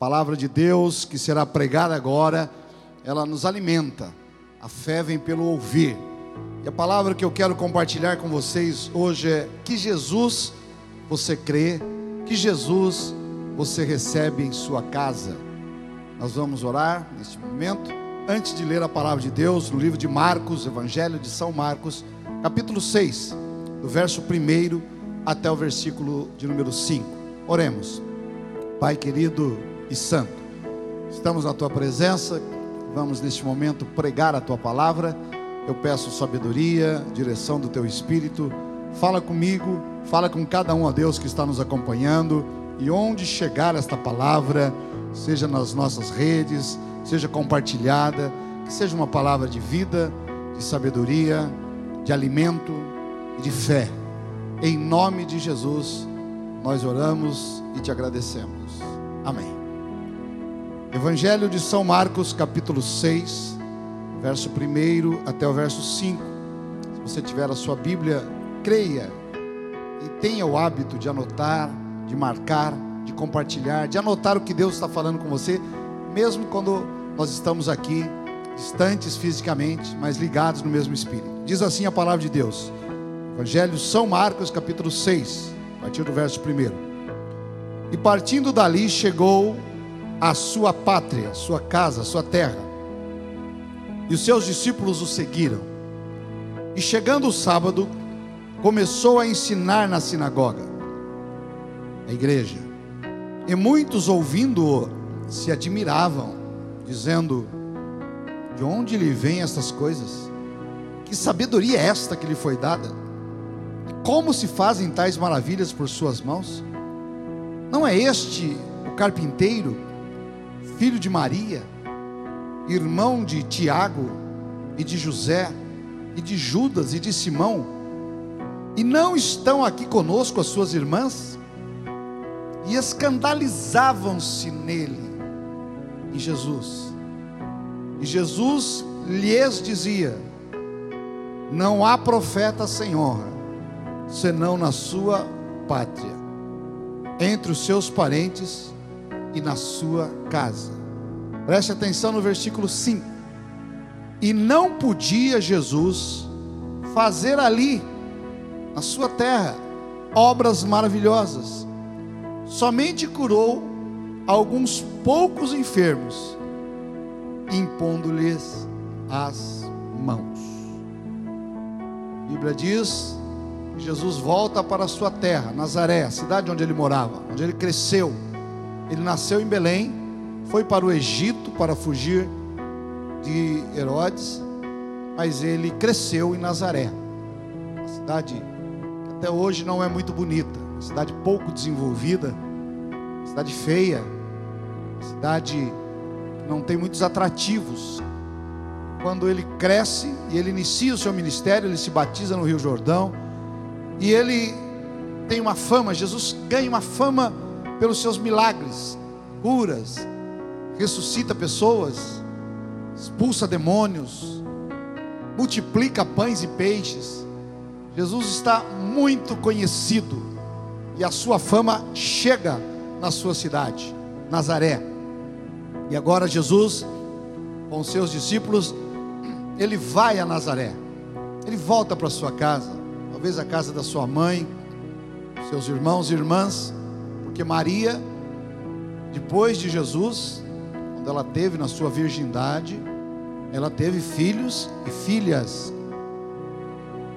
palavra de Deus que será pregada agora, ela nos alimenta. A fé vem pelo ouvir. E a palavra que eu quero compartilhar com vocês hoje é que Jesus você crê, que Jesus você recebe em sua casa. Nós vamos orar neste momento, antes de ler a palavra de Deus, no livro de Marcos, Evangelho de São Marcos, capítulo 6, do verso 1 até o versículo de número 5. Oremos. Pai querido e santo, estamos na tua presença, vamos neste momento pregar a tua palavra. Eu peço sabedoria, direção do teu espírito. Fala comigo, fala com cada um, a Deus, que está nos acompanhando. E onde chegar esta palavra, seja nas nossas redes, seja compartilhada, que seja uma palavra de vida, de sabedoria, de alimento e de fé. Em nome de Jesus, nós oramos e te agradecemos. Amém. Evangelho de São Marcos, capítulo 6, verso 1 até o verso 5. Se você tiver a sua Bíblia, creia e tenha o hábito de anotar, de marcar, de compartilhar, de anotar o que Deus está falando com você, mesmo quando nós estamos aqui, distantes fisicamente, mas ligados no mesmo Espírito. Diz assim a palavra de Deus. Evangelho São Marcos, capítulo 6, a partir do verso 1. E partindo dali chegou à sua pátria, sua casa, sua terra. E os seus discípulos o seguiram. E chegando o sábado, começou a ensinar na sinagoga, a igreja. E muitos ouvindo-o se admiravam, dizendo: De onde lhe vêm estas coisas? Que sabedoria é esta que lhe foi dada? Como se fazem tais maravilhas por suas mãos? Não é este o carpinteiro, filho de Maria, irmão de Tiago e de José, e de Judas e de Simão? E não estão aqui conosco as suas irmãs? E escandalizavam-se nele, em Jesus. E Jesus lhes dizia: Não há profeta sem honra senão na sua pátria, entre os seus parentes e na sua casa. Preste atenção no versículo 5. E não podia Jesus fazer ali, na sua terra, obras maravilhosas. Somente curou alguns poucos enfermos, impondo-lhes as mãos. A Bíblia diz Jesus volta para a sua terra, Nazaré, a cidade onde ele morava, onde ele cresceu. Ele nasceu em Belém, foi para o Egito para fugir de Herodes, mas ele cresceu em Nazaré, uma cidade que até hoje não é muito bonita, uma cidade pouco desenvolvida, uma cidade feia, uma cidade que não tem muitos atrativos. Quando ele cresce e ele inicia o seu ministério, ele se batiza no Rio Jordão e ele tem uma fama, Jesus ganha uma fama pelos seus milagres, curas, ressuscita pessoas, expulsa demônios, multiplica pães e peixes. Jesus está muito conhecido e a sua fama chega na sua cidade, Nazaré. E agora Jesus, com seus discípulos, ele vai a Nazaré, ele volta para sua casa talvez a casa da sua mãe, seus irmãos e irmãs, porque Maria, depois de Jesus, quando ela teve na sua virgindade, ela teve filhos e filhas.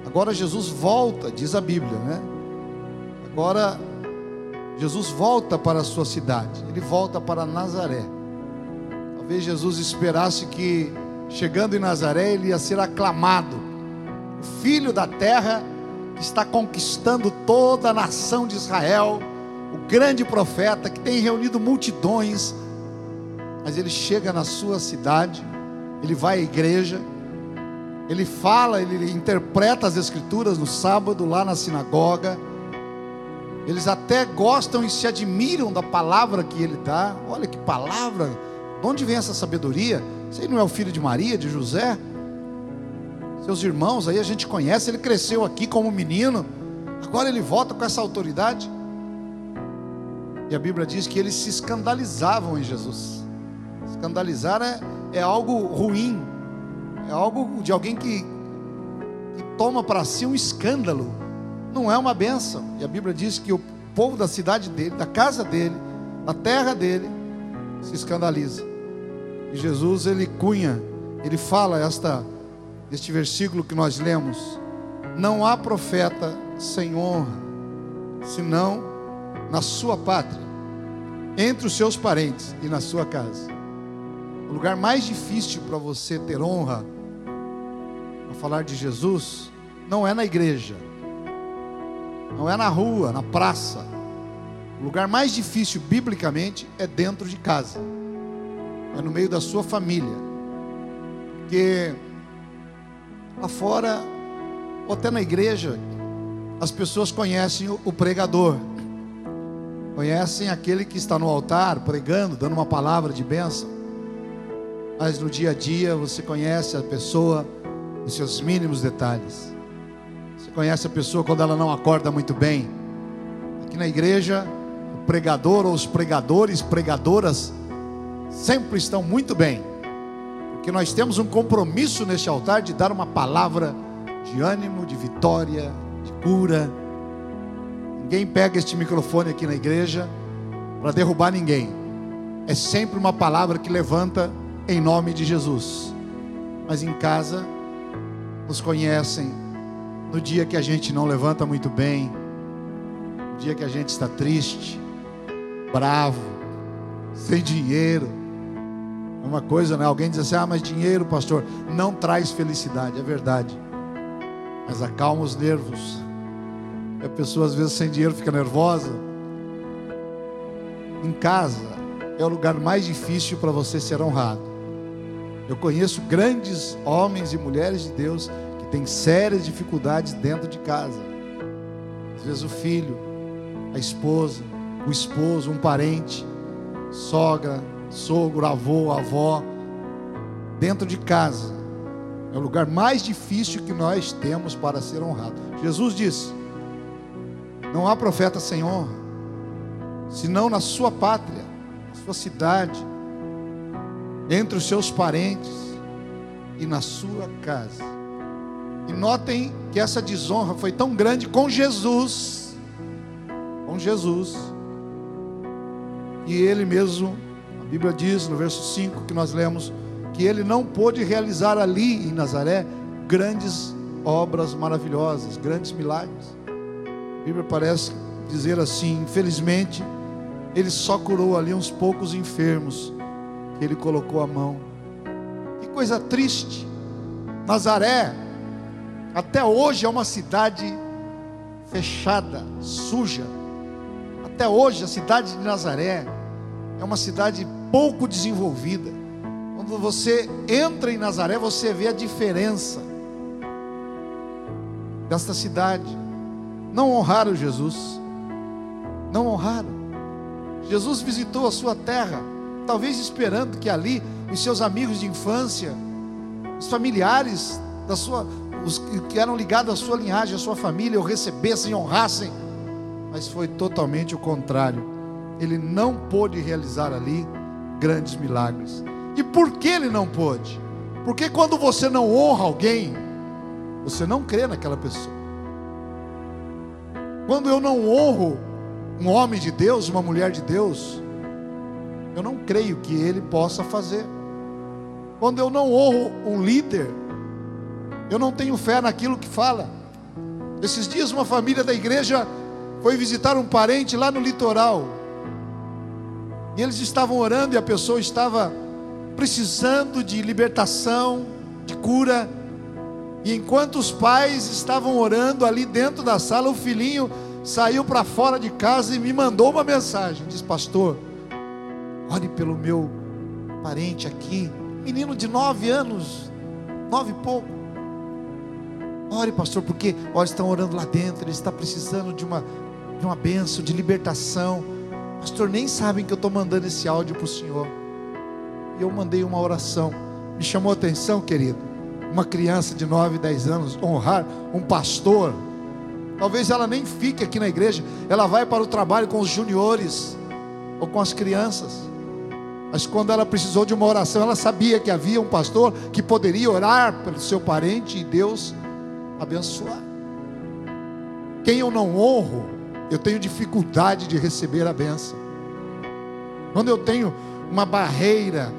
Agora Jesus volta, diz a Bíblia, né? Agora Jesus volta para a sua cidade, ele volta para Nazaré. Talvez Jesus esperasse que, chegando em Nazaré, ele ia ser aclamado, o filho da terra que está conquistando toda a nação de Israel, o grande profeta que tem reunido multidões, mas ele chega na sua cidade, ele vai à igreja, ele fala, ele interpreta as escrituras no sábado lá na sinagoga. Eles até gostam e se admiram da palavra que ele dá. Olha que palavra! De onde vem essa sabedoria? Você não é o filho de Maria, de José? Seus irmãos aí a gente conhece, ele cresceu aqui como menino, agora ele volta com essa autoridade. E a Bíblia diz que eles se escandalizavam em Jesus. Escandalizar é, é algo ruim, é algo de alguém que, que toma para si um escândalo, não é uma benção. E a Bíblia diz que o povo da cidade dele, da casa dele, da terra dele, se escandaliza. E Jesus ele cunha, ele fala esta este versículo que nós lemos: não há profeta sem honra, senão na sua pátria, entre os seus parentes e na sua casa. O lugar mais difícil para você ter honra, para falar de Jesus, não é na igreja, não é na rua, na praça. O lugar mais difícil, biblicamente, é dentro de casa, é no meio da sua família, porque lá fora, ou até na igreja, as pessoas conhecem o pregador Conhecem aquele que está no altar pregando, dando uma palavra de bênção. Mas no dia a dia você conhece a pessoa nos seus mínimos detalhes. Você conhece a pessoa quando ela não acorda muito bem. Aqui na igreja, o pregador ou os pregadores, pregadoras, sempre estão muito bem. Porque nós temos um compromisso neste altar de dar uma palavra de ânimo, de vitória, de cura Ninguém pega este microfone aqui na igreja para derrubar ninguém. É sempre uma palavra que levanta em nome de Jesus. Mas em casa, nos conhecem no dia que a gente não levanta muito bem, no dia que a gente está triste, bravo, sem dinheiro. É uma coisa, né? Alguém diz assim: ah, mas dinheiro, pastor, não traz felicidade. É verdade. Mas acalma os nervos a pessoa às vezes sem dinheiro fica nervosa. Em casa é o lugar mais difícil para você ser honrado. Eu conheço grandes homens e mulheres de Deus que têm sérias dificuldades dentro de casa. Às vezes o filho, a esposa, o esposo, um parente, sogra, sogro, avô, avó, dentro de casa. É o lugar mais difícil que nós temos para ser honrado. Jesus disse: não há profeta sem honra, senão na sua pátria, na sua cidade, entre os seus parentes e na sua casa. E notem que essa desonra foi tão grande com Jesus, com Jesus, que ele mesmo, a Bíblia diz no verso 5 que nós lemos, que ele não pôde realizar ali em Nazaré grandes obras maravilhosas, grandes milagres. A Bíblia parece dizer assim: infelizmente, ele só curou ali uns poucos enfermos que ele colocou a mão. Que coisa triste. Nazaré, até hoje é uma cidade fechada, suja. Até hoje a cidade de Nazaré é uma cidade pouco desenvolvida. Quando você entra em Nazaré, você vê a diferença desta cidade não honraram Jesus. Não honraram. Jesus visitou a sua terra, talvez esperando que ali os seus amigos de infância, os familiares da sua, os que eram ligados à sua linhagem, à sua família, o recebessem, honrassem. Mas foi totalmente o contrário. Ele não pôde realizar ali grandes milagres. E por que ele não pôde? Porque quando você não honra alguém, você não crê naquela pessoa. Quando eu não honro um homem de Deus, uma mulher de Deus, eu não creio que ele possa fazer. Quando eu não honro um líder, eu não tenho fé naquilo que fala. Esses dias, uma família da igreja foi visitar um parente lá no litoral. E eles estavam orando e a pessoa estava precisando de libertação, de cura. E enquanto os pais estavam orando ali dentro da sala, o filhinho saiu para fora de casa e me mandou uma mensagem. Diz, pastor, ore pelo meu parente aqui, menino de nove anos, nove e pouco. Ore, pastor, porque olha, estão orando lá dentro, ele está precisando de uma, de uma benção, de libertação. Pastor, nem sabem que eu estou mandando esse áudio para o senhor. E eu mandei uma oração. Me chamou a atenção, querido uma criança de 9, 10 anos, honrar um pastor. Talvez ela nem fique aqui na igreja, ela vai para o trabalho com os juniores, ou com as crianças. Mas quando ela precisou de uma oração, ela sabia que havia um pastor que poderia orar pelo seu parente e Deus abençoar. Quem eu não honro, eu tenho dificuldade de receber a benção. Quando eu tenho uma barreira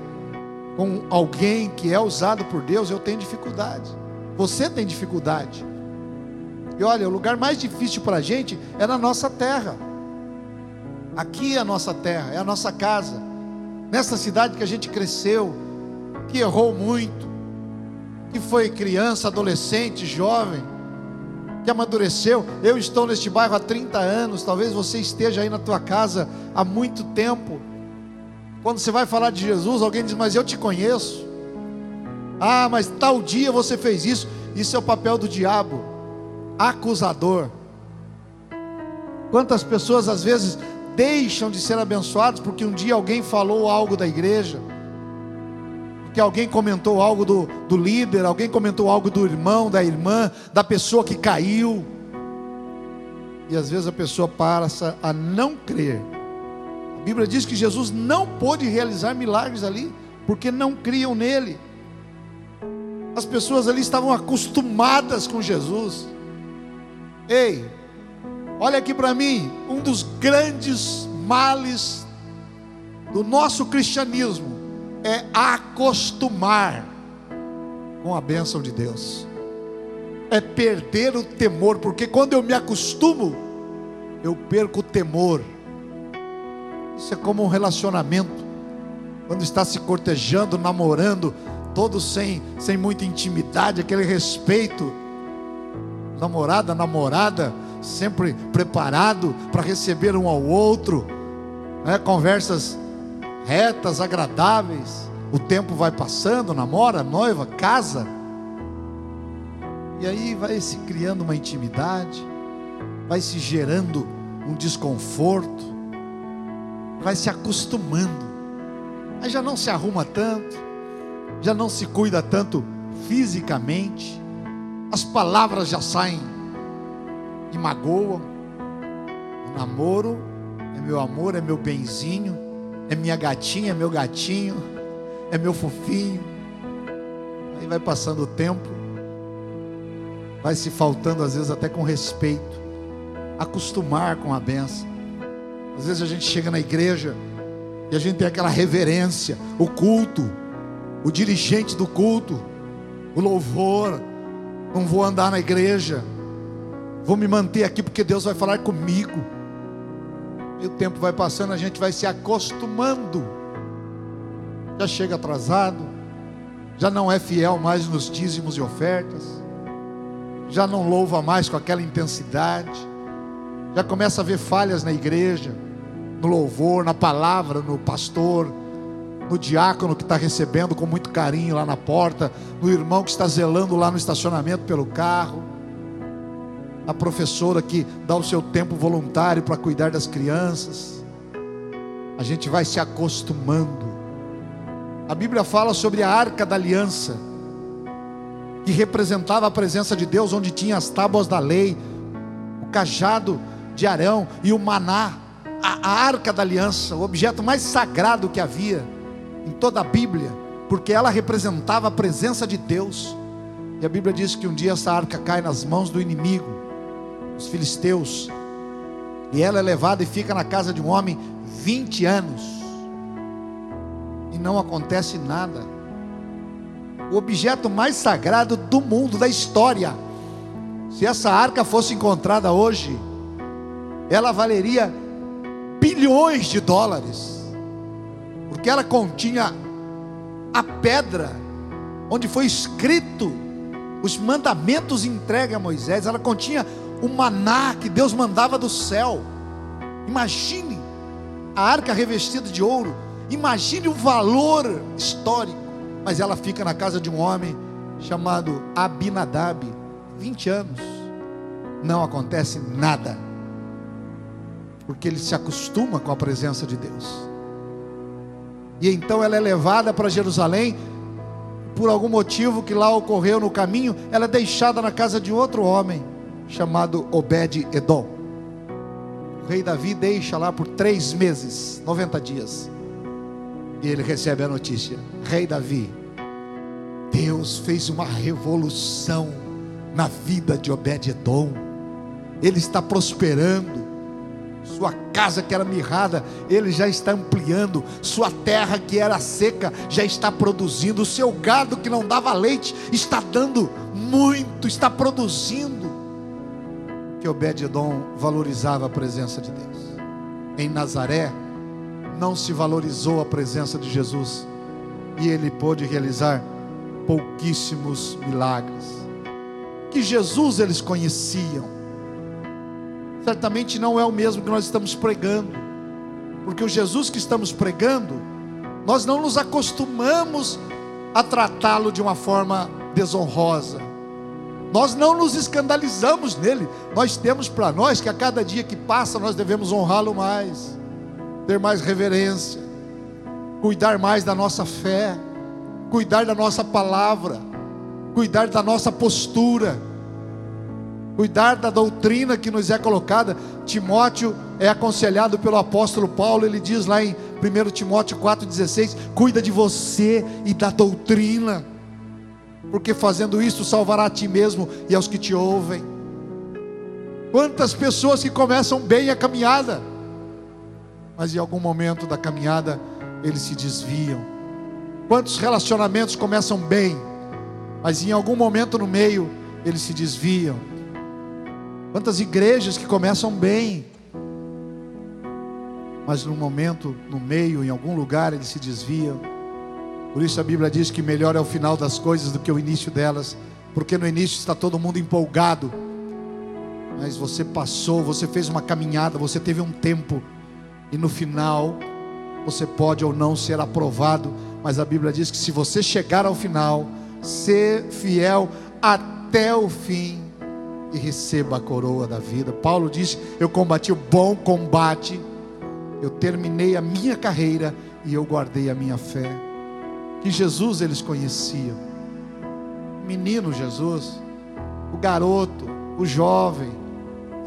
com alguém que é usado por Deus, eu tenho dificuldade. Você tem dificuldade. E olha, o lugar mais difícil para a gente é na nossa terra. Aqui é a nossa terra, é a nossa casa. Nessa cidade que a gente cresceu, que errou muito, que foi criança, adolescente, jovem, que amadureceu. Eu estou neste bairro há 30 anos, talvez você esteja aí na tua casa há muito tempo. Quando você vai falar de Jesus, alguém diz: Mas eu te conheço. Ah, mas tal dia você fez isso. Isso é o papel do diabo, acusador. Quantas pessoas às vezes deixam de ser abençoados porque um dia alguém falou algo da igreja, porque alguém comentou algo do, do líder, alguém comentou algo do irmão, da irmã, da pessoa que caiu. E às vezes a pessoa passa a não crer. A Bíblia diz que Jesus não pôde realizar milagres ali, porque não criam nele. As pessoas ali estavam acostumadas com Jesus. Ei, Olha aqui para mim, um dos grandes males do nosso cristianismo é acostumar com a bênção de Deus, é perder o temor, porque quando eu me acostumo, eu perco o temor. Isso é como um relacionamento, quando está se cortejando, namorando, todos sem, sem muita intimidade, aquele respeito, namorada, namorada sempre preparado para receber um ao outro, né? conversas retas, agradáveis. O tempo vai passando, namora, noiva, casa. E aí vai se criando uma intimidade, vai se gerando um desconforto, vai se acostumando. Aí já não se arruma tanto, já não se cuida tanto fisicamente, as palavras já saem que magoam. O namoro é meu amor, é meu benzinho, é minha gatinha, é meu gatinho, é meu fofinho. Aí vai passando o tempo, vai se faltando às vezes até com respeito, acostumar com a benção. Às vezes a gente chega na igreja e a gente tem aquela reverência, o culto, o dirigente do culto, o louvor. Não vou andar na igreja, Vou me manter aqui porque Deus vai falar comigo. E o tempo vai passando, a gente vai se acostumando. Já chega atrasado, já não é fiel mais nos dízimos e ofertas, já não louva mais com aquela intensidade, já começa a ver falhas na igreja, no louvor, na palavra, no pastor, no diácono que está recebendo com muito carinho lá na porta, no irmão que está zelando lá no estacionamento pelo carro a professora que dá o seu tempo voluntário para cuidar das crianças. A gente vai se acostumando. A Bíblia fala sobre a arca da aliança, que representava a presença de Deus, onde tinha as tábuas da lei, o cajado de Arão e o maná, a, arca da aliança, o objeto mais sagrado que havia em toda a Bíblia, porque ela representava a presença de Deus. E a Bíblia diz que um dia essa arca cai nas mãos do inimigo os filisteus, e ela é levada e fica na casa de um homem 20 anos, e não acontece nada. O objeto mais sagrado do mundo, da história, se essa arca fosse encontrada hoje, ela valeria bilhões de dólares, porque ela continha a pedra onde foi escrito os mandamentos entregues a Moisés, ela continha o maná que Deus mandava do céu. Imagine a arca revestida de ouro. Imagine o valor histórico. Mas ela fica na casa de um homem chamado Abinadab, 20 anos. Não acontece nada. Porque ele se acostuma com a presença de Deus. E então ela é levada para Jerusalém. Por algum motivo que lá ocorreu no caminho, ela é deixada na casa de outro homem chamado Obed-Edom. O rei Davi deixa lá por três meses, 90 dias. E ele recebe a notícia: Rei Davi, Deus fez uma revolução na vida de Obed-Edom. Ele está prosperando. Sua casa que era mirrada, ele já está ampliando. Sua terra que era seca, já está produzindo. O seu gado que não dava leite, está dando muito, está produzindo. Que Obed-Edom valorizava a presença de Deus. Em Nazaré, não se valorizou a presença de Jesus. E ele pôde realizar pouquíssimos milagres. Que Jesus eles conheciam. Certamente não é o mesmo que nós estamos pregando. Porque o Jesus que estamos pregando, nós não nos acostumamos a tratá-lo de uma forma desonrosa. Nós não nos escandalizamos nele. Nós temos para nós que a cada dia que passa nós devemos honrá-lo mais, ter mais reverência, cuidar mais da nossa fé cuidar da nossa palavra, cuidar da nossa postura, cuidar da doutrina que nos é colocada. Timóteo é aconselhado pelo apóstolo Paulo, ele diz lá em 1 Timóteo 4,16: cuida de você e da doutrina, porque fazendo isso salvará a ti mesmo e aos que te ouvem. Quantas pessoas que começam bem a caminhada, mas em algum momento da caminhada eles se desviam Quantos relacionamentos começam bem, mas em algum momento no meio eles se desviam? Quantas igrejas que começam bem, mas no momento, no meio, em algum lugar eles se desviam? Por isso a Bíblia diz que melhor é o final das coisas do que o início delas, porque no início está todo mundo empolgado, mas você passou, você fez uma caminhada, você teve um tempo, e no final você pode ou não ser aprovado mas a Bíblia diz que se você chegar ao final, ser fiel até o fim e receba a coroa da vida. Paulo disse: Eu combati o bom combate, eu terminei a minha carreira e eu guardei a minha fé. Que Jesus eles conheciam. Menino Jesus, o garoto, o jovem.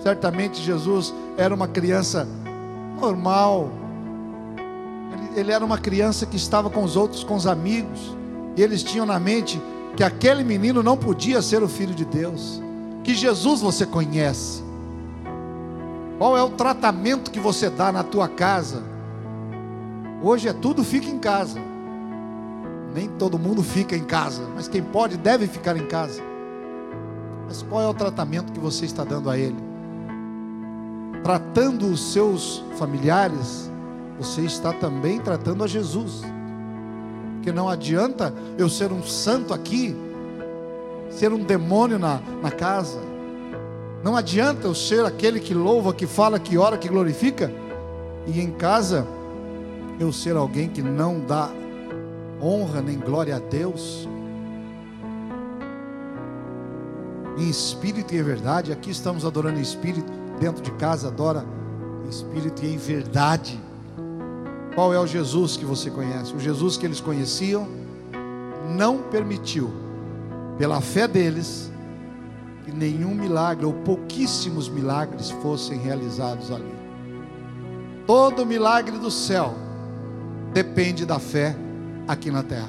Certamente Jesus era uma criança normal, ele era uma criança que estava com os outros, com os amigos, e eles tinham na mente que aquele menino não podia ser o filho de Deus. Que Jesus você conhece. Qual é o tratamento que você dá na tua casa? Hoje é tudo fica em casa. Nem todo mundo fica em casa, mas quem pode deve ficar em casa. Mas qual é o tratamento que você está dando a ele? Tratando os seus familiares você está também tratando a Jesus. Porque não adianta eu ser um santo aqui, ser um demônio na, na casa. Não adianta eu ser aquele que louva, que fala, que ora, que glorifica, e em casa eu ser alguém que não dá honra nem glória a Deus. Em espírito e em verdade, aqui estamos adorando em espírito, dentro de casa adora em espírito e em verdade. Qual é o Jesus que você conhece? O Jesus que eles conheciam não permitiu, pela fé deles, que nenhum milagre ou pouquíssimos milagres fossem realizados ali. Todo milagre do céu depende da fé aqui na terra.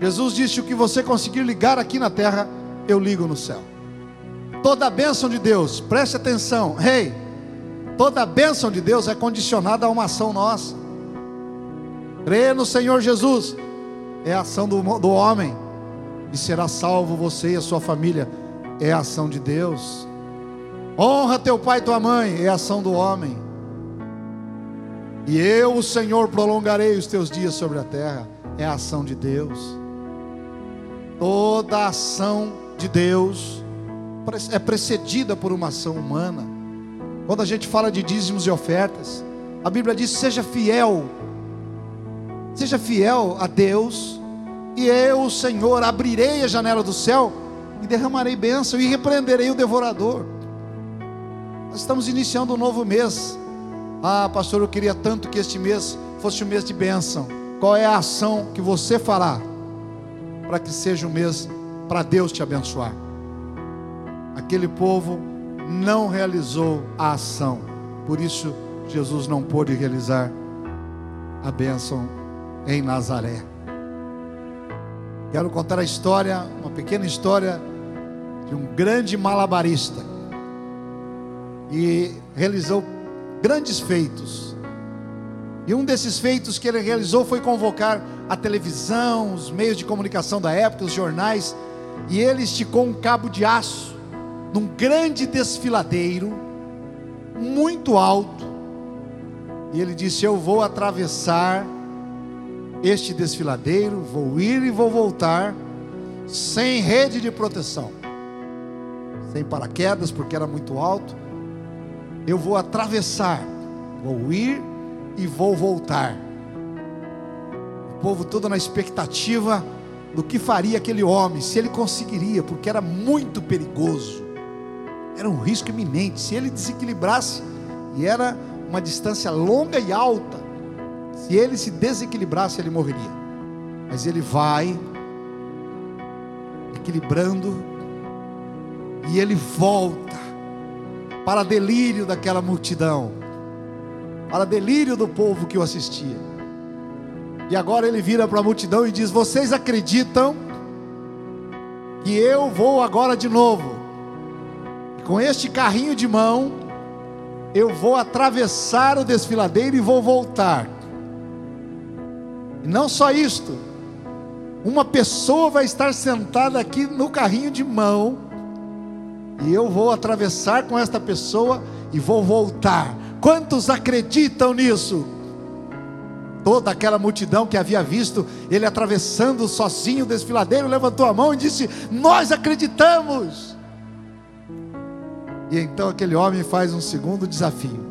Jesus disse: O que você conseguir ligar aqui na terra, eu ligo no céu. Toda a bênção de Deus, preste atenção, rei. Hey, toda a bênção de Deus é condicionada a uma ação nossa. Crê no Senhor Jesus, é a ação do, do homem, e será salvo você e a sua família, é a ação de Deus. Honra teu pai e tua mãe, é a ação do homem. E eu, o Senhor, prolongarei os teus dias sobre a terra, é a ação de Deus. Toda ação de Deus é precedida por uma ação humana. Quando a gente fala de dízimos e ofertas, a Bíblia diz: seja fiel Seja fiel a Deus, e eu, Senhor, abrirei a janela do céu e derramarei bênção e repreenderei o devorador. Nós estamos iniciando um novo mês. Ah, pastor, eu queria tanto que este mês fosse um mês de bênção. Qual é a ação que você fará para que seja um mês para Deus te abençoar? Aquele povo não realizou a ação Por isso, Jesus não pôde realizar a bênção em Nazaré. Quero contar a história, uma pequena história de um grande malabarista e realizou grandes feitos. E um desses feitos que ele realizou foi convocar a televisão, os meios de comunicação da época, os jornais, e ele esticou um cabo de aço num grande desfiladeiro, muito alto, e ele disse: Eu vou atravessar este desfiladeiro, vou ir e vou voltar, sem rede de proteção, sem paraquedas, porque era muito alto. Eu vou atravessar, vou ir e vou voltar. O povo todo na expectativa do que faria aquele homem, se ele conseguiria, porque era muito perigoso, era um risco iminente. Se ele desequilibrasse, e era uma distância longa e alta, se ele se desequilibrasse, ele morreria. Mas ele vai equilibrando e ele volta para delírio daquela multidão, para delírio do povo que o assistia. E agora ele vira para a multidão e diz: Vocês acreditam que eu vou agora de novo, com este carrinho de mão, eu vou atravessar o desfiladeiro e vou voltar. E não só isto, uma pessoa vai estar sentada aqui no carrinho de mão, e eu vou atravessar com esta pessoa e vou voltar. Quantos acreditam nisso? Toda aquela multidão que havia visto ele atravessando sozinho o desfiladeiro levantou a mão e disse: Nós acreditamos. E então aquele homem faz um segundo desafio.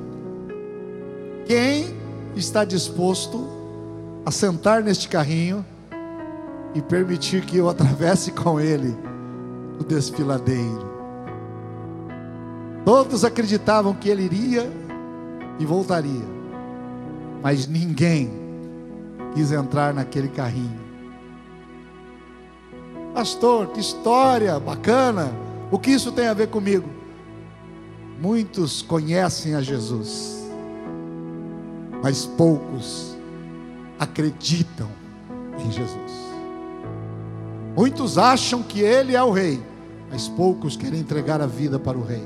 Quem está disposto a sentar neste carrinho e permitir que eu atravesse com ele o desfiladeiro? Todos acreditavam que ele iria e voltaria, mas ninguém quis entrar naquele carrinho. Pastor, que história bacana! O que isso tem a ver comigo? Muitos conhecem a Jesus, mas poucos acreditam em Jesus. Muitos acham que Ele é o Rei, mas poucos querem entregar a vida para o Rei.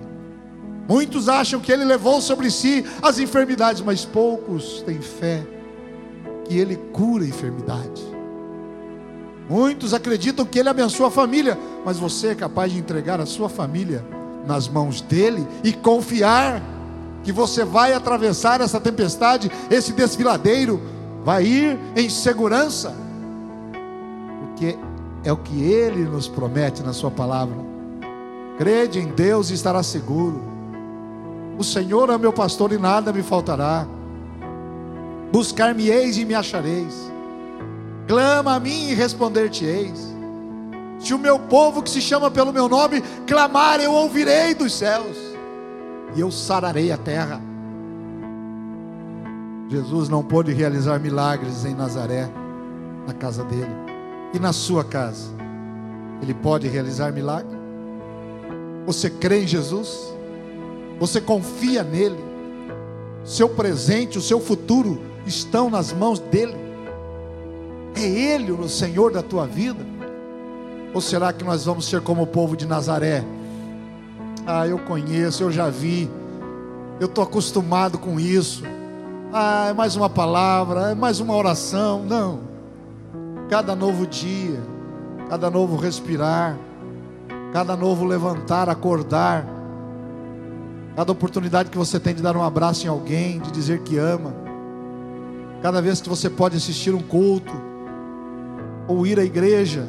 Muitos acham que Ele levou sobre si as enfermidades, mas poucos têm fé que Ele cura a enfermidade. Muitos acreditam que Ele abençoa a família, mas você é capaz de entregar a sua família nas mãos dEle e confiar que você vai atravessar essa tempestade, esse desfiladeiro, vai ir em segurança, porque é o que Ele nos promete na Sua palavra. Crede em Deus e estará seguro. O Senhor é meu pastor e nada me faltará. Buscar-me-eis e me achareis. Clama a mim e responder-te-eis. Se o meu povo que se chama pelo meu nome clamar, eu ouvirei dos céus e eu sararei a terra. Jesus não pôde realizar milagres em Nazaré, na casa dele, e na sua casa. Ele pode realizar milagre? Você crê em Jesus? Você confia nele? Seu presente, o seu futuro estão nas mãos dele? É ele o Senhor da tua vida? Ou será que nós vamos ser como o povo de Nazaré? Ah, eu conheço, eu já vi, eu estou acostumado com isso. Ah, é mais uma palavra, é mais uma oração. Não. Cada novo dia, cada novo respirar, cada novo levantar, acordar, cada oportunidade que você tem de dar um abraço em alguém, de dizer que ama, cada vez que você pode assistir um culto, ou ir à igreja,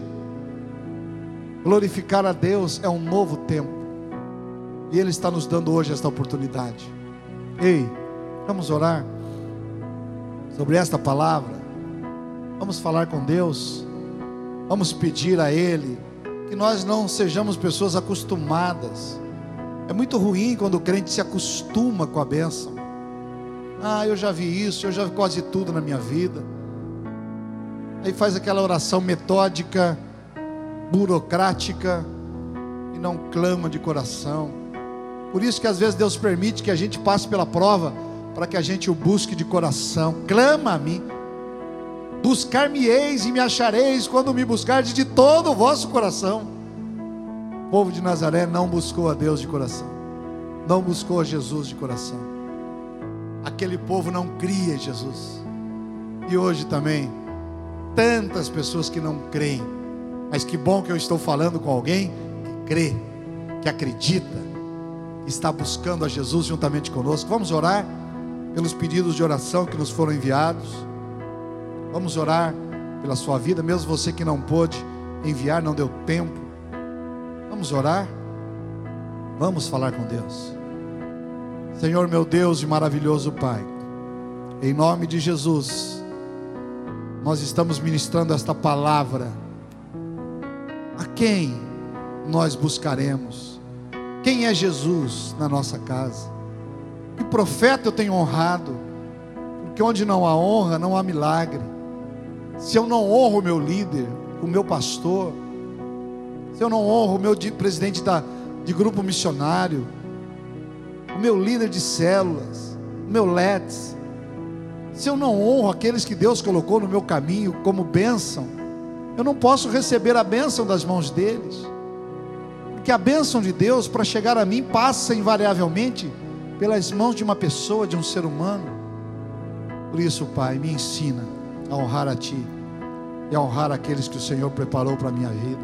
glorificar a Deus é um novo tempo, e Ele está nos dando hoje esta oportunidade. Ei, vamos orar sobre esta palavra, vamos falar com Deus, vamos pedir a Ele que nós não sejamos pessoas acostumadas é muito ruim quando o crente se acostuma com a bênção. Ah, eu já vi isso, eu já vi quase tudo na minha vida. Aí faz aquela oração metódica, burocrática, e não clama de coração. Por isso que às vezes Deus permite que a gente passe pela prova, para que a gente o busque de coração. Clama a mim. Buscar-me-eis e me achareis quando me buscardes de todo o vosso coração. O povo de Nazaré não buscou a Deus de coração, não buscou a Jesus de coração. Aquele povo não cria em Jesus. E hoje também, tantas pessoas que não creem. Mas que bom que eu estou falando com alguém que crê, que acredita, está buscando a Jesus juntamente conosco. Vamos orar pelos pedidos de oração que nos foram enviados. Vamos orar pela sua vida, mesmo você que não pôde enviar, não deu tempo. Vamos orar. Vamos falar com Deus. Senhor meu Deus e maravilhoso Pai, em nome de Jesus, nós estamos ministrando esta palavra. A quem nós buscaremos? Quem é Jesus na nossa casa? Que profeta eu tenho honrado? Porque onde não há honra, não há milagre. Se eu não honro o meu líder, o meu pastor, se eu não honro o meu presidente da, de grupo missionário, o meu líder de células, o meu LETS, se eu não honro aqueles que Deus colocou no meu caminho como bênção, eu não posso receber a bênção das mãos deles. Porque a bênção de Deus para chegar a mim passa invariavelmente pelas mãos de uma pessoa, de um ser humano. Por isso, Pai, me ensina a honrar a Ti e a honrar aqueles que o Senhor preparou para a minha vida.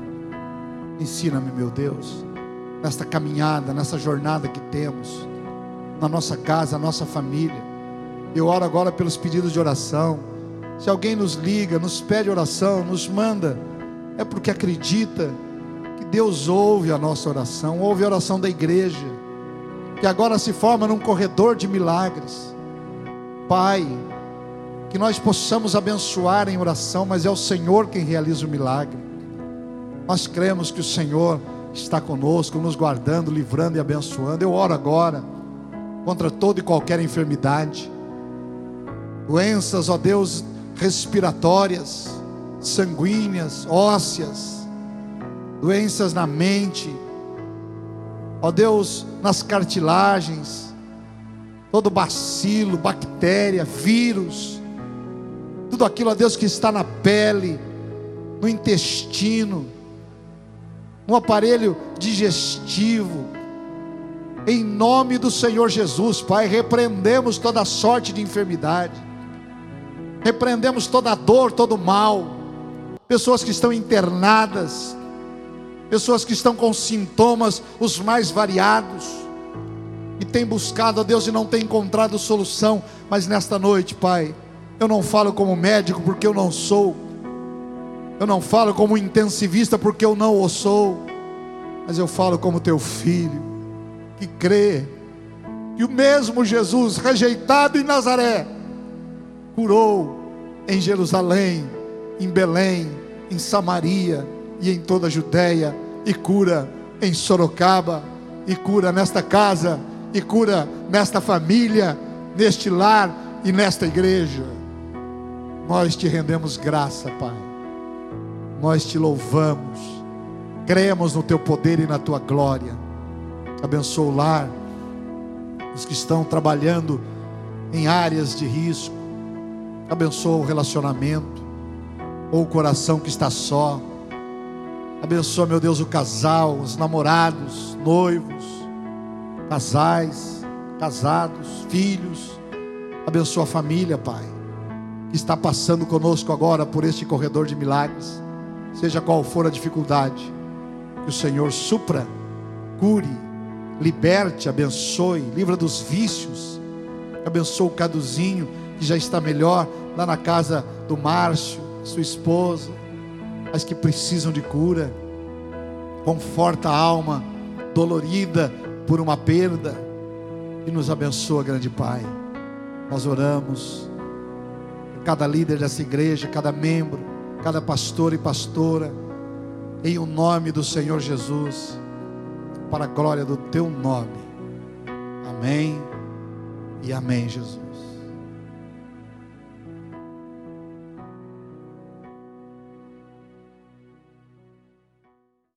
Ensina-me, meu Deus, nesta caminhada, nessa jornada que temos, na nossa casa, na nossa família. Eu oro agora pelos pedidos de oração. Se alguém nos liga, nos pede oração, nos manda, é porque acredita que Deus ouve a nossa oração, ouve a oração da igreja, que agora se forma num corredor de milagres. Pai, que nós possamos abençoar em oração, mas é o Senhor quem realiza o milagre. Nós cremos que o Senhor está conosco, nos guardando, livrando e abençoando. Eu oro agora contra toda e qualquer enfermidade, doenças, ó Deus, respiratórias, sanguíneas, ósseas, doenças na mente, ó Deus, nas cartilagens, todo bacilo, bactéria, vírus, tudo aquilo, ó Deus, que está na pele, no intestino, no aparelho digestivo, em nome do Senhor Jesus, Pai, repreendemos toda sorte de enfermidade, repreendemos toda dor, todo mal, pessoas que estão internadas, pessoas que estão com sintomas os mais variados, e têm buscado a Deus e não têm encontrado solução, mas nesta noite, Pai, eu não falo como médico porque eu não sou, eu não falo como intensivista porque eu não o sou, mas eu falo como teu filho que crê que o mesmo Jesus, rejeitado em Nazaré, curou em Jerusalém, em Belém, em Samaria e em toda a Judéia, e cura em Sorocaba, e cura nesta casa, e cura nesta família, neste lar e nesta igreja. Nós te rendemos graça, Pai. Nós te louvamos. Cremos no teu poder e na tua glória abençoa o lar, os que estão trabalhando em áreas de risco, abençoa o relacionamento, ou o coração que está só, abençoa, meu Deus, o casal, os namorados, noivos, casais, casados, filhos, abençoa a família, Pai, que está passando conosco agora por este corredor de milagres, seja qual for a dificuldade, que o Senhor supra, cure, liberte, abençoe, livra dos vícios, abençoe o Caduzinho, que já está melhor, lá na casa do Márcio, sua esposa, mas que precisam de cura, conforta a alma dolorida por uma perda, e nos abençoa, grande Pai. Nós oramos, cada líder dessa igreja, cada membro, cada pastor e pastora, em o nome do Senhor Jesus para a glória do teu nome. Amém e amém, Jesus.